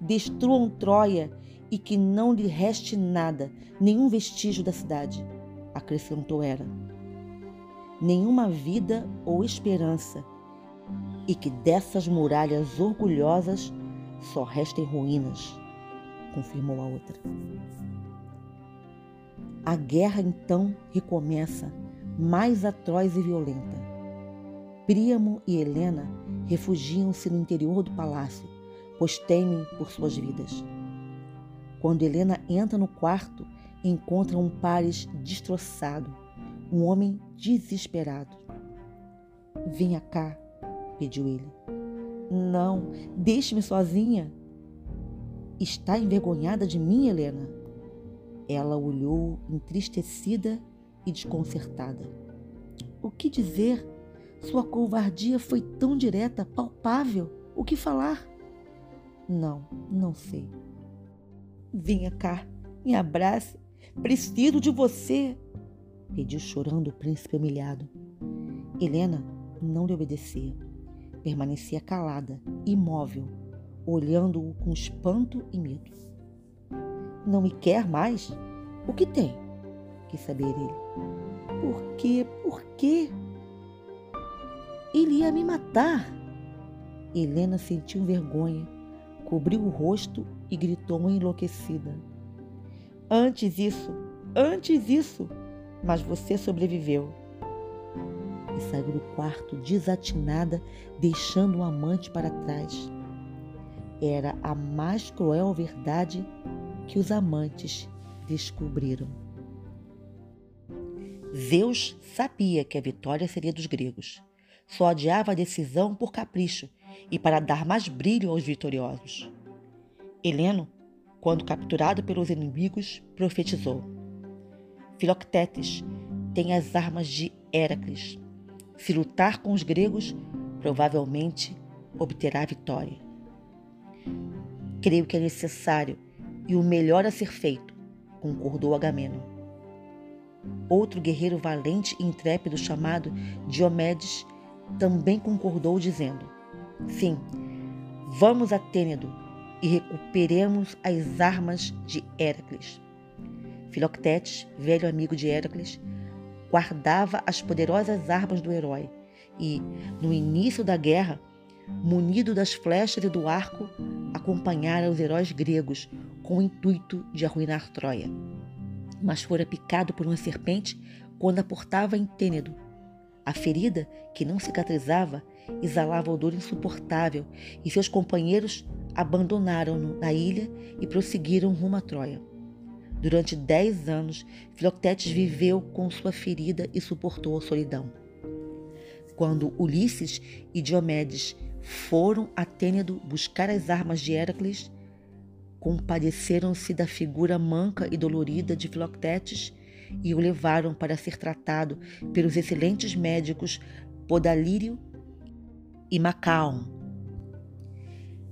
destruam Troia e que não lhe reste nada, nenhum vestígio da cidade, acrescentou Hera. Nenhuma vida ou esperança, e que dessas muralhas orgulhosas só restem ruínas, confirmou a outra. A guerra então recomeça, mais atroz e violenta. Príamo e Helena refugiam-se no interior do palácio, pois temem por suas vidas. Quando Helena entra no quarto, encontra um Pares destroçado, um homem desesperado. Venha cá, pediu ele. Não, deixe-me sozinha. Está envergonhada de mim, Helena? Ela olhou entristecida e desconcertada. O que dizer? Sua covardia foi tão direta, palpável. O que falar? Não, não sei. Venha cá, me abrace. Preciso de você, pediu chorando o príncipe humilhado. Helena não lhe obedecia. Permanecia calada, imóvel, olhando-o com espanto e medo. Não me quer mais? O que tem? Quis saber ele. Por quê? Por quê? Ele ia me matar. Helena sentiu vergonha, cobriu o rosto e gritou enlouquecida. Antes isso, antes isso, mas você sobreviveu. E saiu do quarto desatinada, deixando o amante para trás. Era a mais cruel verdade que os amantes descobriram. Zeus sabia que a vitória seria dos gregos. Só adiava a decisão por capricho e para dar mais brilho aos vitoriosos. Heleno, quando capturado pelos inimigos, profetizou: Filoctetes tem as armas de Heracles. Se lutar com os gregos, provavelmente obterá a vitória. Creio que é necessário e o melhor a ser feito, concordou Agamenon. Outro guerreiro valente e intrépido chamado Diomedes também concordou, dizendo: Sim, vamos a Tênedo e recuperemos as armas de Heracles. Filoctetes, velho amigo de Heracles, guardava as poderosas armas do herói e, no início da guerra, munido das flechas e do arco, acompanhara os heróis gregos com o intuito de arruinar Troia. Mas fora picado por uma serpente quando aportava em Tênedo. A ferida, que não cicatrizava, exalava odor insuportável e seus companheiros abandonaram-no na ilha e prosseguiram rumo a Troia. Durante dez anos, Filoctetes viveu com sua ferida e suportou a solidão. Quando Ulisses e Diomedes foram a Tênedo buscar as armas de Heracles, compadeceram-se da figura manca e dolorida de Filoctetes e o levaram para ser tratado pelos excelentes médicos Podalírio e Macaon.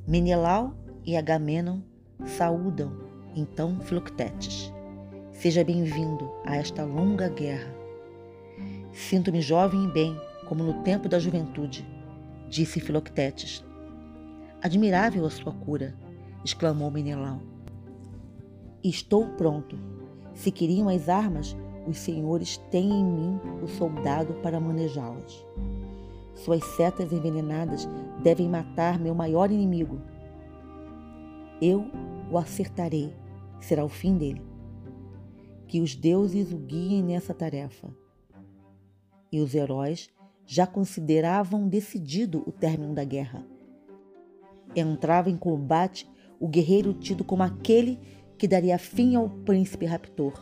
Menelau e Agamenon saúdam então Filoctetes. Seja bem-vindo a esta longa guerra. Sinto-me jovem e bem, como no tempo da juventude, disse Filoctetes. Admirável a sua cura exclamou Menelau. Estou pronto. Se queriam as armas, os senhores têm em mim o soldado para manejá-las. Suas setas envenenadas devem matar meu maior inimigo. Eu o acertarei, será o fim dele. Que os deuses o guiem nessa tarefa. E os heróis já consideravam decidido o término da guerra. Entrava em combate o guerreiro tido como aquele que daria fim ao príncipe raptor,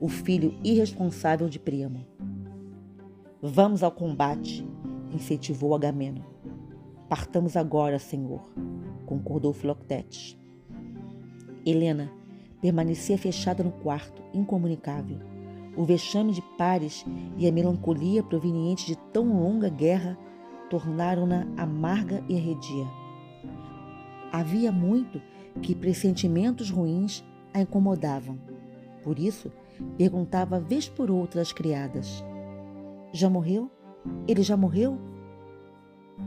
o filho irresponsável de Príamo. Vamos ao combate, incentivou Agamemnon. Partamos agora, senhor, concordou Filoctetes. Helena permanecia fechada no quarto, incomunicável. O vexame de Pares e a melancolia proveniente de tão longa guerra tornaram-na amarga e arredia. Havia muito que pressentimentos ruins a incomodavam. Por isso, perguntava vez por outra às criadas: Já morreu? Ele já morreu?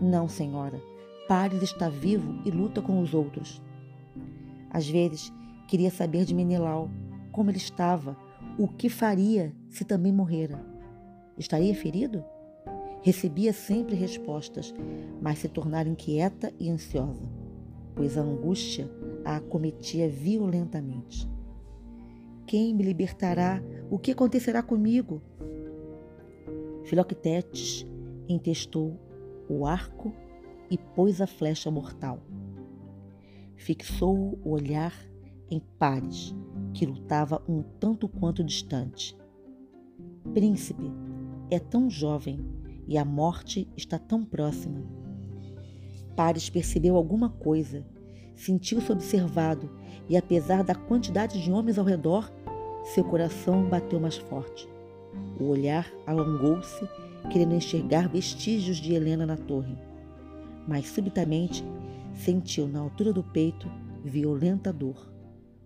Não, senhora. Paris está vivo e luta com os outros. Às vezes, queria saber de Menelau como ele estava, o que faria se também morrera. Estaria ferido? Recebia sempre respostas, mas se tornara inquieta e ansiosa, pois a angústia a acometia violentamente. Quem me libertará? O que acontecerá comigo? Filoctetes entestou o arco e pôs a flecha mortal. Fixou o olhar em Pares, que lutava um tanto quanto distante. Príncipe, é tão jovem e a morte está tão próxima. Pares percebeu alguma coisa, sentiu-se observado e, apesar da quantidade de homens ao redor, seu coração bateu mais forte. O olhar alongou-se, querendo enxergar vestígios de Helena na torre. Mas subitamente sentiu na altura do peito violenta dor,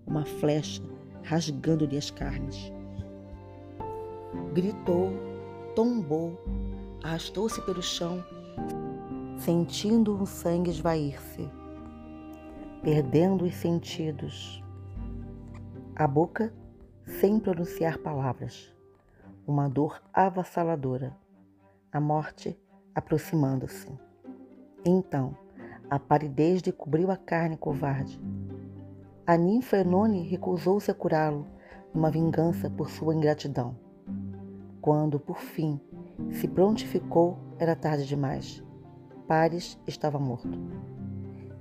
uma flecha rasgando-lhe as carnes. Gritou, tombou, arrastou-se pelo chão, sentindo o sangue esvair-se, perdendo os sentidos. A boca sem pronunciar palavras. Uma dor avassaladora. A morte aproximando-se. Então, a paridez cobriu a carne covarde. A ninfa Enone recusou-se a curá-lo, numa vingança por sua ingratidão. Quando, por fim, se prontificou, era tarde demais. Paris estava morto.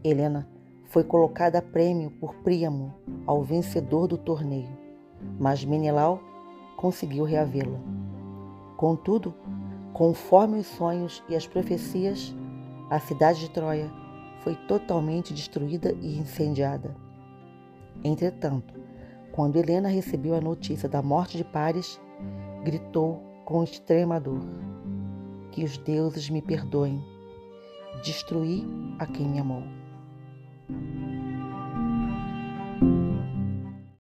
Helena foi colocada a prêmio por Príamo ao vencedor do torneio mas Menelau conseguiu reavê-la. Contudo, conforme os sonhos e as profecias, a cidade de Troia foi totalmente destruída e incendiada. Entretanto, quando Helena recebeu a notícia da morte de Paris, gritou com extrema dor: Que os deuses me perdoem. Destruí a quem me amou. Thank you.